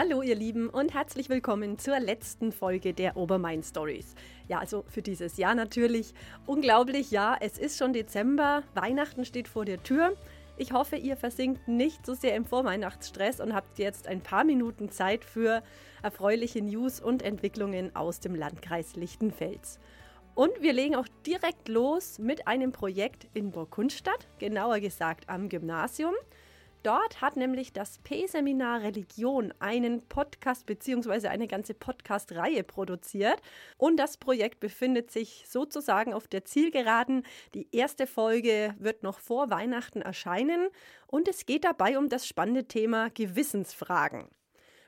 Hallo ihr Lieben und herzlich willkommen zur letzten Folge der Obermain Stories. Ja, also für dieses Jahr natürlich. Unglaublich, ja, es ist schon Dezember, Weihnachten steht vor der Tür. Ich hoffe, ihr versinkt nicht so sehr im Vorweihnachtsstress und habt jetzt ein paar Minuten Zeit für erfreuliche News und Entwicklungen aus dem Landkreis Lichtenfels. Und wir legen auch direkt los mit einem Projekt in Burgkunstadt, genauer gesagt am Gymnasium. Dort hat nämlich das P-Seminar Religion einen Podcast bzw. eine ganze Podcast-Reihe produziert. Und das Projekt befindet sich sozusagen auf der Zielgeraden. Die erste Folge wird noch vor Weihnachten erscheinen. Und es geht dabei um das spannende Thema Gewissensfragen.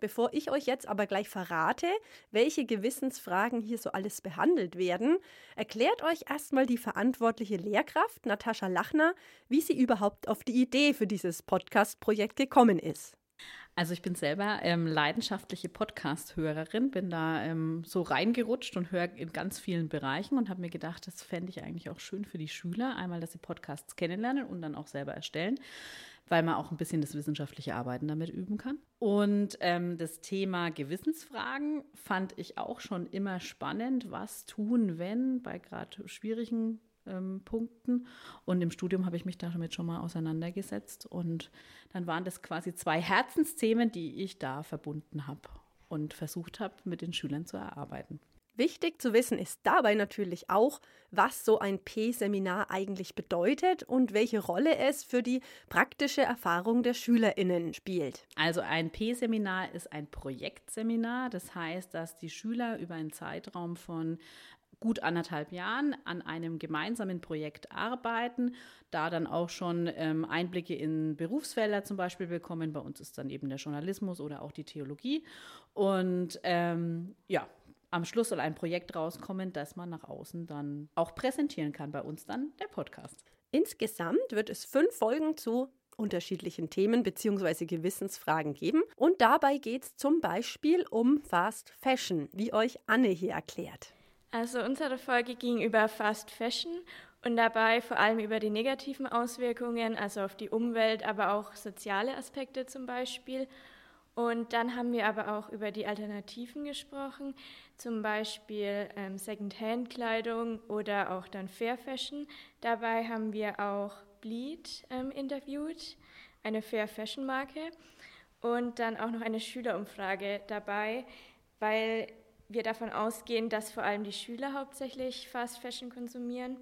Bevor ich euch jetzt aber gleich verrate, welche Gewissensfragen hier so alles behandelt werden, erklärt euch erstmal die verantwortliche Lehrkraft Natascha Lachner, wie sie überhaupt auf die Idee für dieses Podcast-Projekt gekommen ist. Also ich bin selber ähm, leidenschaftliche Podcast-Hörerin, bin da ähm, so reingerutscht und höre in ganz vielen Bereichen und habe mir gedacht, das fände ich eigentlich auch schön für die Schüler, einmal, dass sie Podcasts kennenlernen und dann auch selber erstellen weil man auch ein bisschen das wissenschaftliche Arbeiten damit üben kann. Und ähm, das Thema Gewissensfragen fand ich auch schon immer spannend. Was tun, wenn bei gerade schwierigen ähm, Punkten. Und im Studium habe ich mich damit schon mal auseinandergesetzt. Und dann waren das quasi zwei Herzensthemen, die ich da verbunden habe und versucht habe, mit den Schülern zu erarbeiten. Wichtig zu wissen ist dabei natürlich auch, was so ein P-Seminar eigentlich bedeutet und welche Rolle es für die praktische Erfahrung der Schülerinnen spielt. Also ein P-Seminar ist ein Projektseminar, das heißt, dass die Schüler über einen Zeitraum von gut anderthalb Jahren an einem gemeinsamen Projekt arbeiten, da dann auch schon ähm, Einblicke in Berufsfelder zum Beispiel bekommen. Bei uns ist dann eben der Journalismus oder auch die Theologie. Und ähm, ja, am Schluss soll ein Projekt rauskommen, das man nach außen dann auch präsentieren kann. Bei uns dann der Podcast. Insgesamt wird es fünf Folgen zu unterschiedlichen Themen bzw. Gewissensfragen geben. Und dabei geht es zum Beispiel um Fast Fashion, wie euch Anne hier erklärt. Also unsere Folge ging über Fast Fashion und dabei vor allem über die negativen Auswirkungen, also auf die Umwelt, aber auch soziale Aspekte zum Beispiel. Und dann haben wir aber auch über die Alternativen gesprochen, zum Beispiel ähm, Second-Hand-Kleidung oder auch dann Fair Fashion. Dabei haben wir auch Bleed ähm, interviewt, eine Fair Fashion-Marke. Und dann auch noch eine Schülerumfrage dabei, weil wir davon ausgehen, dass vor allem die Schüler hauptsächlich Fast Fashion konsumieren.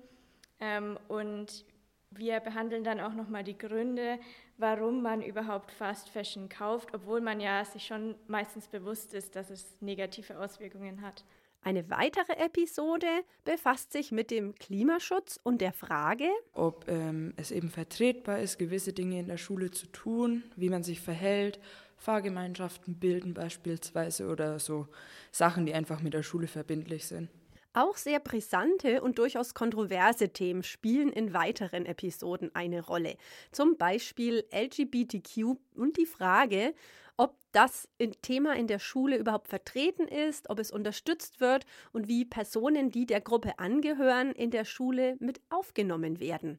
Ähm, und wir behandeln dann auch nochmal die Gründe, warum man überhaupt Fast Fashion kauft, obwohl man ja sich schon meistens bewusst ist, dass es negative Auswirkungen hat. Eine weitere Episode befasst sich mit dem Klimaschutz und der Frage, ob ähm, es eben vertretbar ist, gewisse Dinge in der Schule zu tun, wie man sich verhält, Fahrgemeinschaften bilden beispielsweise oder so Sachen, die einfach mit der Schule verbindlich sind. Auch sehr brisante und durchaus kontroverse Themen spielen in weiteren Episoden eine Rolle. Zum Beispiel LGBTQ und die Frage, ob das Thema in der Schule überhaupt vertreten ist, ob es unterstützt wird und wie Personen, die der Gruppe angehören, in der Schule mit aufgenommen werden.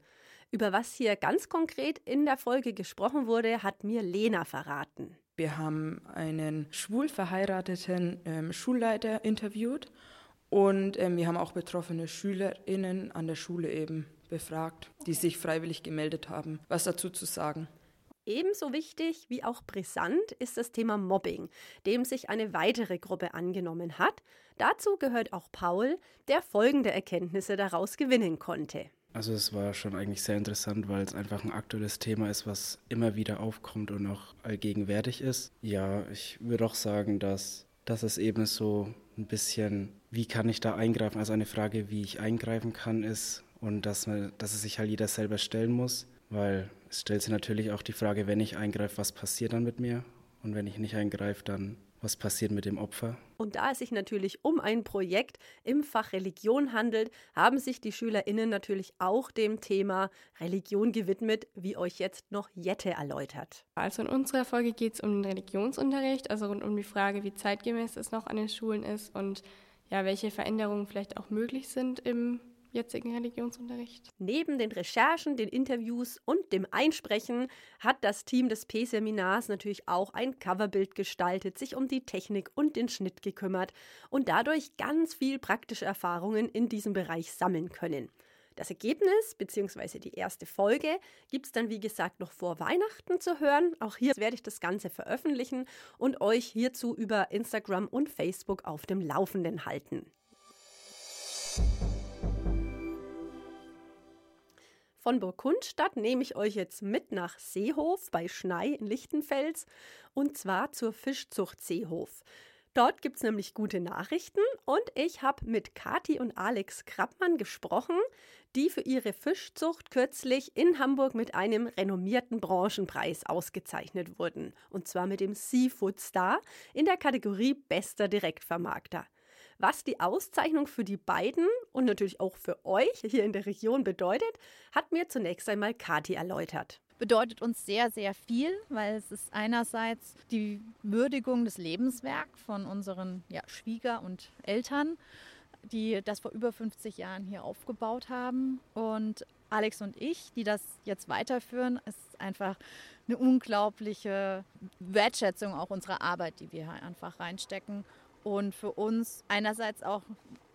Über was hier ganz konkret in der Folge gesprochen wurde, hat mir Lena verraten. Wir haben einen schwul verheirateten ähm, Schulleiter interviewt und ähm, wir haben auch betroffene SchülerInnen an der Schule eben befragt, die sich freiwillig gemeldet haben, was dazu zu sagen. Ebenso wichtig wie auch brisant ist das Thema Mobbing, dem sich eine weitere Gruppe angenommen hat. Dazu gehört auch Paul, der folgende Erkenntnisse daraus gewinnen konnte. Also es war schon eigentlich sehr interessant, weil es einfach ein aktuelles Thema ist, was immer wieder aufkommt und auch allgegenwärtig ist. Ja, ich würde auch sagen, dass, dass es eben so ein bisschen, wie kann ich da eingreifen? Also eine Frage, wie ich eingreifen kann, ist und dass, man, dass es sich halt jeder selber stellen muss, weil es stellt sich natürlich auch die Frage, wenn ich eingreife, was passiert dann mit mir? Und wenn ich nicht eingreife, dann was passiert mit dem Opfer? Und da es sich natürlich um ein Projekt im Fach Religion handelt, haben sich die SchülerInnen natürlich auch dem Thema Religion gewidmet, wie euch jetzt noch Jette erläutert. Also in unserer Folge geht es um den Religionsunterricht, also rund um die Frage, wie zeitgemäß es noch an den Schulen ist und ja, welche Veränderungen vielleicht auch möglich sind im jetzigen Religionsunterricht. Neben den Recherchen, den Interviews und dem Einsprechen hat das Team des P-Seminars natürlich auch ein Coverbild gestaltet, sich um die Technik und den Schnitt gekümmert und dadurch ganz viel praktische Erfahrungen in diesem Bereich sammeln können. Das Ergebnis bzw. die erste Folge gibt es dann, wie gesagt, noch vor Weihnachten zu hören. Auch hier werde ich das Ganze veröffentlichen und euch hierzu über Instagram und Facebook auf dem Laufenden halten. Von Burg Kundstadt nehme ich euch jetzt mit nach Seehof bei Schnei in Lichtenfels und zwar zur Fischzucht Seehof. Dort gibt es nämlich gute Nachrichten und ich habe mit Kati und Alex Krappmann gesprochen, die für ihre Fischzucht kürzlich in Hamburg mit einem renommierten Branchenpreis ausgezeichnet wurden. Und zwar mit dem Seafood Star in der Kategorie Bester Direktvermarkter. Was die Auszeichnung für die beiden und natürlich auch für euch hier in der Region bedeutet, hat mir zunächst einmal Kati erläutert bedeutet uns sehr, sehr viel, weil es ist einerseits die Würdigung des Lebenswerks von unseren ja, Schwieger und Eltern, die das vor über 50 Jahren hier aufgebaut haben. Und Alex und ich, die das jetzt weiterführen, ist einfach eine unglaubliche Wertschätzung auch unserer Arbeit, die wir einfach reinstecken. Und für uns einerseits auch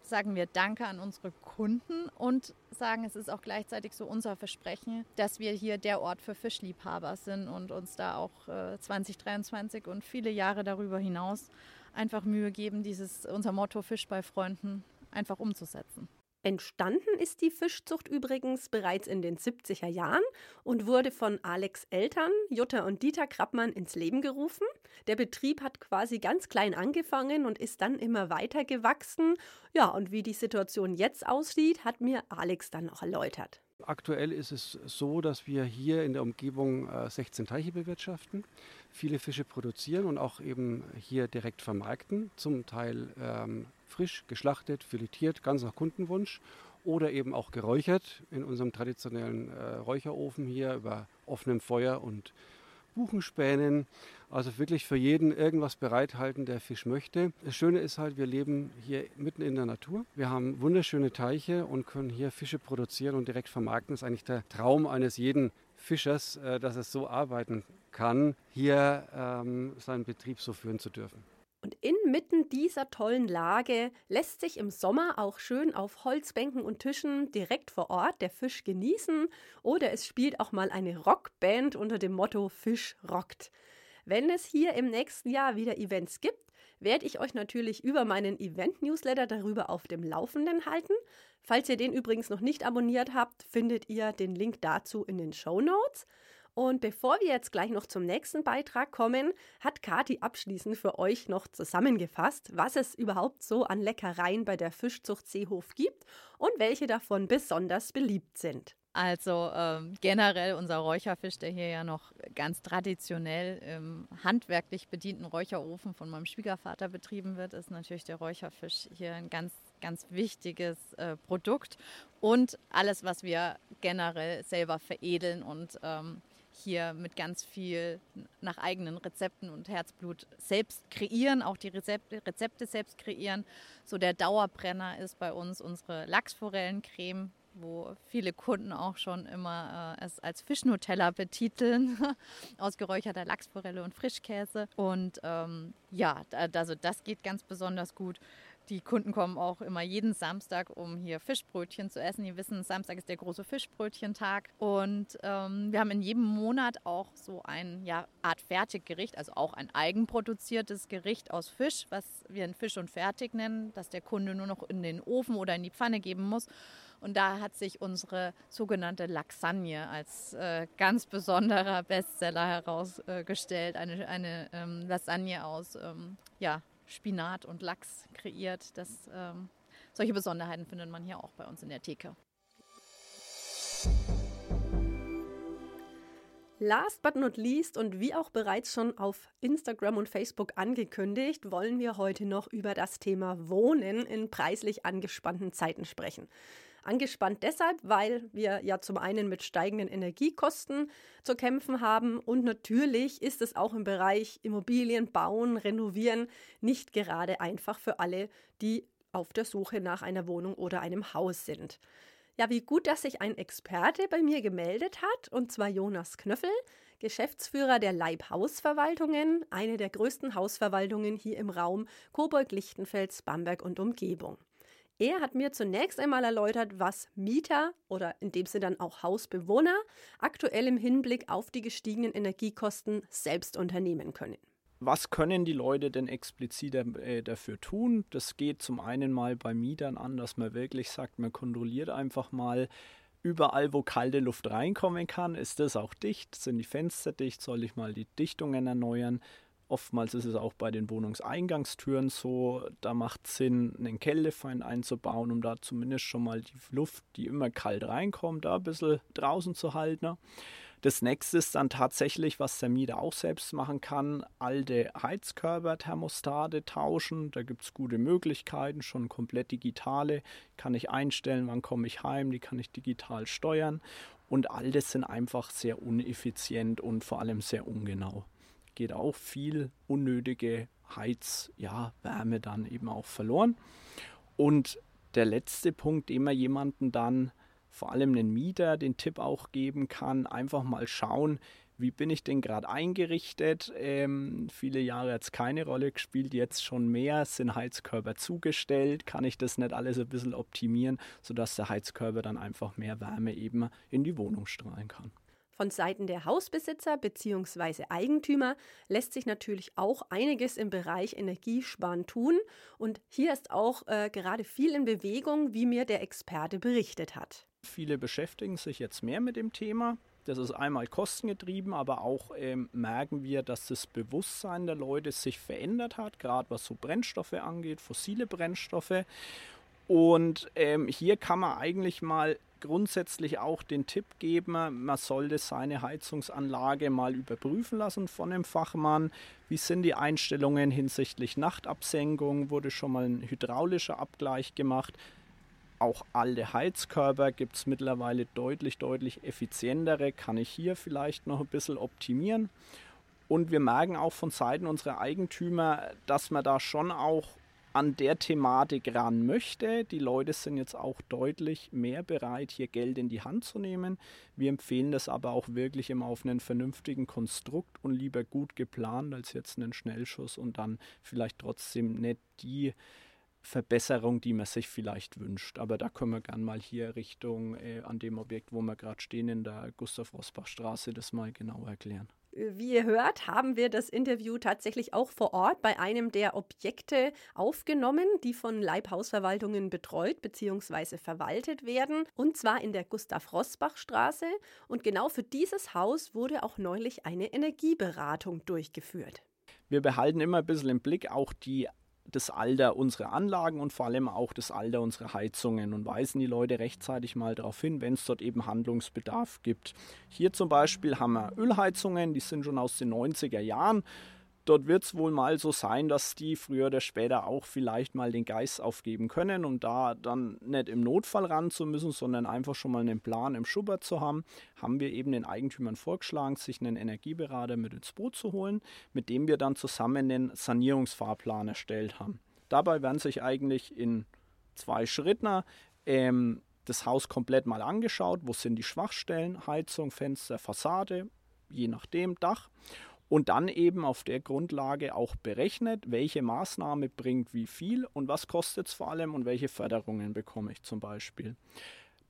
sagen wir Danke an unsere Kunden und sagen, es ist auch gleichzeitig so unser Versprechen, dass wir hier der Ort für Fischliebhaber sind und uns da auch äh, 2023 und viele Jahre darüber hinaus einfach Mühe geben, dieses unser Motto Fisch bei Freunden einfach umzusetzen. Entstanden ist die Fischzucht übrigens bereits in den 70er Jahren und wurde von Alex Eltern, Jutta und Dieter Krappmann ins Leben gerufen. Der Betrieb hat quasi ganz klein angefangen und ist dann immer weiter gewachsen. Ja, und wie die Situation jetzt aussieht, hat mir Alex dann auch erläutert. Aktuell ist es so, dass wir hier in der Umgebung 16 äh, Teiche bewirtschaften, viele Fische produzieren und auch eben hier direkt vermarkten, zum Teil ähm, frisch geschlachtet, filetiert, ganz nach Kundenwunsch oder eben auch geräuchert in unserem traditionellen äh, Räucherofen hier über offenem Feuer und Buchenspänen. Also wirklich für jeden irgendwas bereithalten, der Fisch möchte. Das Schöne ist halt, wir leben hier mitten in der Natur. Wir haben wunderschöne Teiche und können hier Fische produzieren und direkt vermarkten. Das ist eigentlich der Traum eines jeden Fischers, äh, dass es so arbeiten kann, hier ähm, seinen Betrieb so führen zu dürfen. Und inmitten dieser tollen Lage lässt sich im Sommer auch schön auf Holzbänken und Tischen direkt vor Ort der Fisch genießen oder es spielt auch mal eine Rockband unter dem Motto Fisch rockt. Wenn es hier im nächsten Jahr wieder Events gibt, werde ich euch natürlich über meinen Event-Newsletter darüber auf dem Laufenden halten. Falls ihr den übrigens noch nicht abonniert habt, findet ihr den Link dazu in den Show Notes. Und bevor wir jetzt gleich noch zum nächsten Beitrag kommen, hat Kati abschließend für euch noch zusammengefasst, was es überhaupt so an Leckereien bei der Fischzucht Seehof gibt und welche davon besonders beliebt sind. Also ähm, generell unser Räucherfisch, der hier ja noch ganz traditionell im handwerklich bedienten Räucherofen von meinem Schwiegervater betrieben wird, ist natürlich der Räucherfisch hier ein ganz, ganz wichtiges äh, Produkt. Und alles, was wir generell selber veredeln und ähm, hier mit ganz viel nach eigenen Rezepten und Herzblut selbst kreieren, auch die Rezepte, Rezepte selbst kreieren. So der Dauerbrenner ist bei uns unsere Lachsforellencreme, wo viele Kunden auch schon immer äh, es als Fischnutella betiteln, aus geräucherter Lachsforelle und Frischkäse. Und ähm, ja, also das geht ganz besonders gut. Die Kunden kommen auch immer jeden Samstag, um hier Fischbrötchen zu essen. Die wissen, Samstag ist der große Fischbrötchentag. Und ähm, wir haben in jedem Monat auch so ein ja, Art Fertiggericht, also auch ein eigenproduziertes Gericht aus Fisch, was wir ein Fisch und Fertig nennen, das der Kunde nur noch in den Ofen oder in die Pfanne geben muss. Und da hat sich unsere sogenannte Lasagne als äh, ganz besonderer Bestseller herausgestellt. eine eine ähm, Lasagne aus ähm, ja, Spinat und Lachs kreiert. Das, ähm, solche Besonderheiten findet man hier auch bei uns in der Theke. Last but not least und wie auch bereits schon auf Instagram und Facebook angekündigt, wollen wir heute noch über das Thema Wohnen in preislich angespannten Zeiten sprechen. Angespannt deshalb, weil wir ja zum einen mit steigenden Energiekosten zu kämpfen haben und natürlich ist es auch im Bereich Immobilien bauen, renovieren nicht gerade einfach für alle, die auf der Suche nach einer Wohnung oder einem Haus sind. Ja, wie gut, dass sich ein Experte bei mir gemeldet hat, und zwar Jonas Knöffel, Geschäftsführer der Leibhausverwaltungen, eine der größten Hausverwaltungen hier im Raum Coburg-Lichtenfels, Bamberg und Umgebung. Er hat mir zunächst einmal erläutert, was Mieter oder in dem Sinne dann auch Hausbewohner aktuell im Hinblick auf die gestiegenen Energiekosten selbst unternehmen können was können die Leute denn explizit äh, dafür tun? Das geht zum einen mal bei Mietern an, dass man wirklich sagt, man kontrolliert einfach mal überall, wo kalte Luft reinkommen kann, ist das auch dicht? Sind die Fenster dicht? Soll ich mal die Dichtungen erneuern? Oftmals ist es auch bei den Wohnungseingangstüren so, da macht es Sinn, einen Kältefeind einzubauen, um da zumindest schon mal die Luft, die immer kalt reinkommt, da ein bisschen draußen zu halten. Das nächste ist dann tatsächlich, was der Mieter auch selbst machen kann, alte Heizkörperthermostate tauschen. Da gibt es gute Möglichkeiten, schon komplett digitale. Kann ich einstellen, wann komme ich heim, die kann ich digital steuern. Und all das sind einfach sehr uneffizient und vor allem sehr ungenau. Geht auch viel unnötige Heiz, ja, dann eben auch verloren. Und der letzte Punkt, den man jemanden dann vor allem den Mieter den Tipp auch geben kann, einfach mal schauen, wie bin ich denn gerade eingerichtet? Ähm, viele Jahre hat es keine Rolle gespielt, jetzt schon mehr. Sind Heizkörper zugestellt? Kann ich das nicht alles ein bisschen optimieren, sodass der Heizkörper dann einfach mehr Wärme eben in die Wohnung strahlen kann? Von Seiten der Hausbesitzer bzw. Eigentümer lässt sich natürlich auch einiges im Bereich Energiesparen tun. Und hier ist auch äh, gerade viel in Bewegung, wie mir der Experte berichtet hat. Viele beschäftigen sich jetzt mehr mit dem Thema. Das ist einmal kostengetrieben, aber auch ähm, merken wir, dass das Bewusstsein der Leute sich verändert hat, gerade was so Brennstoffe angeht, fossile Brennstoffe. Und ähm, hier kann man eigentlich mal grundsätzlich auch den Tipp geben, man sollte seine Heizungsanlage mal überprüfen lassen von einem Fachmann. Wie sind die Einstellungen hinsichtlich Nachtabsenkung? Wurde schon mal ein hydraulischer Abgleich gemacht? auch alte Heizkörper gibt es mittlerweile deutlich, deutlich effizientere. Kann ich hier vielleicht noch ein bisschen optimieren. Und wir merken auch von Seiten unserer Eigentümer, dass man da schon auch an der Thematik ran möchte. Die Leute sind jetzt auch deutlich mehr bereit, hier Geld in die Hand zu nehmen. Wir empfehlen das aber auch wirklich immer auf einen vernünftigen Konstrukt und lieber gut geplant als jetzt einen Schnellschuss und dann vielleicht trotzdem nicht die Verbesserung, die man sich vielleicht wünscht. Aber da können wir gern mal hier Richtung äh, an dem Objekt, wo wir gerade stehen, in der Gustav-Rosbach-Straße, das mal genau erklären. Wie ihr hört, haben wir das Interview tatsächlich auch vor Ort bei einem der Objekte aufgenommen, die von Leibhausverwaltungen betreut bzw. verwaltet werden, und zwar in der Gustav-Rosbach-Straße. Und genau für dieses Haus wurde auch neulich eine Energieberatung durchgeführt. Wir behalten immer ein bisschen im Blick auch die das Alter unserer Anlagen und vor allem auch das Alter unserer Heizungen und weisen die Leute rechtzeitig mal darauf hin, wenn es dort eben Handlungsbedarf gibt. Hier zum Beispiel haben wir Ölheizungen, die sind schon aus den 90er Jahren dort wird es wohl mal so sein, dass die früher oder später auch vielleicht mal den Geist aufgeben können, um da dann nicht im Notfall ran zu müssen, sondern einfach schon mal einen Plan im Schubert zu haben, haben wir eben den Eigentümern vorgeschlagen, sich einen Energieberater mit ins Boot zu holen, mit dem wir dann zusammen den Sanierungsfahrplan erstellt haben. Dabei werden sich eigentlich in zwei Schritten ähm, das Haus komplett mal angeschaut, wo sind die Schwachstellen, Heizung, Fenster, Fassade, je nachdem Dach und dann eben auf der Grundlage auch berechnet, welche Maßnahme bringt wie viel und was kostet es vor allem und welche Förderungen bekomme ich zum Beispiel.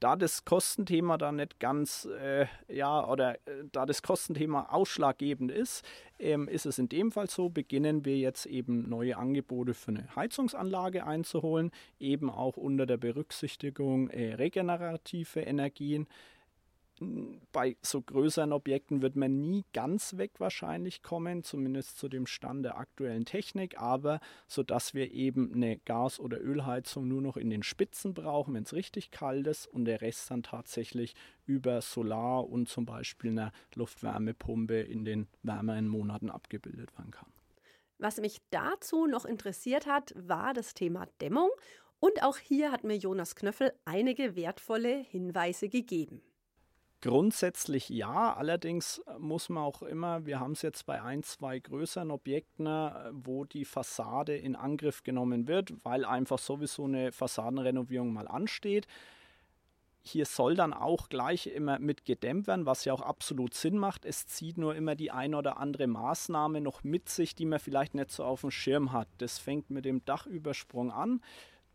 Da das Kostenthema da nicht ganz, äh, ja, oder äh, da das Kostenthema ausschlaggebend ist, ähm, ist es in dem Fall so, beginnen wir jetzt eben neue Angebote für eine Heizungsanlage einzuholen, eben auch unter der Berücksichtigung äh, regenerative Energien, bei so größeren Objekten wird man nie ganz weg wahrscheinlich kommen, zumindest zu dem Stand der aktuellen Technik, aber so dass wir eben eine Gas- oder Ölheizung nur noch in den Spitzen brauchen, wenn es richtig kalt ist und der Rest dann tatsächlich über Solar und zum Beispiel einer Luftwärmepumpe in den wärmeren Monaten abgebildet werden kann. Was mich dazu noch interessiert hat, war das Thema Dämmung und auch hier hat mir Jonas Knöffel einige wertvolle Hinweise gegeben. Grundsätzlich ja, allerdings muss man auch immer, wir haben es jetzt bei ein, zwei größeren Objekten, äh, wo die Fassade in Angriff genommen wird, weil einfach sowieso eine Fassadenrenovierung mal ansteht. Hier soll dann auch gleich immer mit gedämmt werden, was ja auch absolut Sinn macht. Es zieht nur immer die eine oder andere Maßnahme noch mit sich, die man vielleicht nicht so auf dem Schirm hat. Das fängt mit dem Dachübersprung an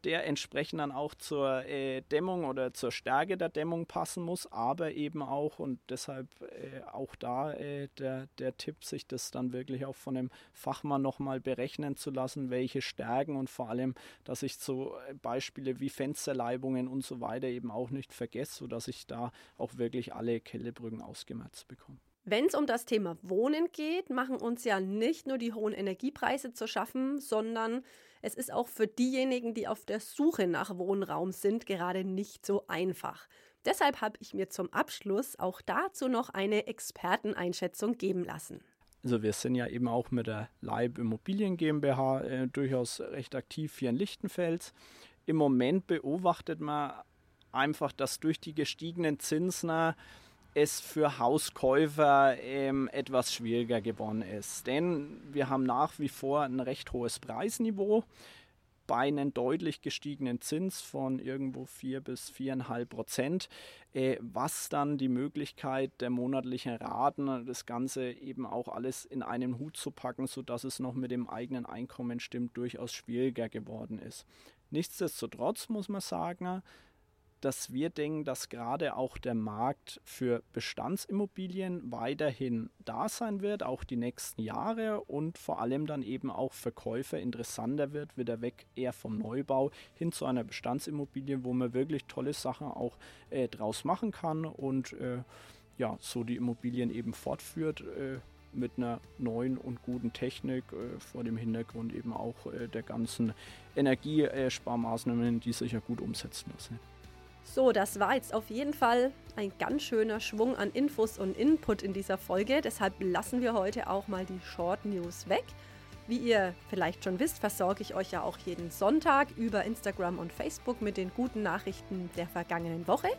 der entsprechend dann auch zur äh, Dämmung oder zur Stärke der Dämmung passen muss, aber eben auch und deshalb äh, auch da äh, der, der Tipp, sich das dann wirklich auch von dem Fachmann nochmal berechnen zu lassen, welche Stärken und vor allem, dass ich so äh, Beispiele wie Fensterleibungen und so weiter eben auch nicht vergesse, sodass ich da auch wirklich alle Kellebrücken ausgemerzt bekomme. Wenn es um das Thema Wohnen geht, machen uns ja nicht nur die hohen Energiepreise zu schaffen, sondern es ist auch für diejenigen, die auf der Suche nach Wohnraum sind, gerade nicht so einfach. Deshalb habe ich mir zum Abschluss auch dazu noch eine Experteneinschätzung geben lassen. Also wir sind ja eben auch mit der Leib Immobilien GmbH äh, durchaus recht aktiv hier in Lichtenfels. Im Moment beobachtet man einfach, dass durch die gestiegenen Zinsen es für Hauskäufer ähm, etwas schwieriger geworden ist. Denn wir haben nach wie vor ein recht hohes Preisniveau bei einem deutlich gestiegenen Zins von irgendwo 4 bis 4,5 Prozent, äh, was dann die Möglichkeit der monatlichen Raten, das Ganze eben auch alles in einen Hut zu packen, sodass es noch mit dem eigenen Einkommen stimmt, durchaus schwieriger geworden ist. Nichtsdestotrotz muss man sagen, dass wir denken, dass gerade auch der Markt für Bestandsimmobilien weiterhin da sein wird, auch die nächsten Jahre und vor allem dann eben auch für Käufer interessanter wird, wieder weg eher vom Neubau hin zu einer Bestandsimmobilie, wo man wirklich tolle Sachen auch äh, draus machen kann und äh, ja, so die Immobilien eben fortführt. Äh, mit einer neuen und guten Technik äh, vor dem Hintergrund eben auch äh, der ganzen Energiesparmaßnahmen, die sich ja gut umsetzen lassen. So, das war jetzt auf jeden Fall ein ganz schöner Schwung an Infos und Input in dieser Folge. Deshalb lassen wir heute auch mal die Short News weg. Wie ihr vielleicht schon wisst, versorge ich euch ja auch jeden Sonntag über Instagram und Facebook mit den guten Nachrichten der vergangenen Woche.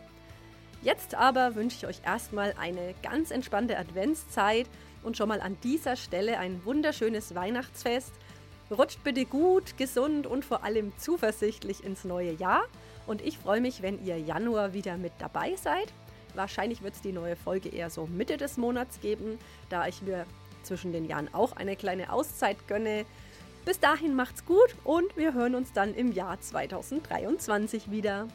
Jetzt aber wünsche ich euch erstmal eine ganz entspannte Adventszeit und schon mal an dieser Stelle ein wunderschönes Weihnachtsfest. Rutscht bitte gut, gesund und vor allem zuversichtlich ins neue Jahr. Und ich freue mich, wenn ihr Januar wieder mit dabei seid. Wahrscheinlich wird es die neue Folge eher so Mitte des Monats geben, da ich mir zwischen den Jahren auch eine kleine Auszeit gönne. Bis dahin macht's gut und wir hören uns dann im Jahr 2023 wieder.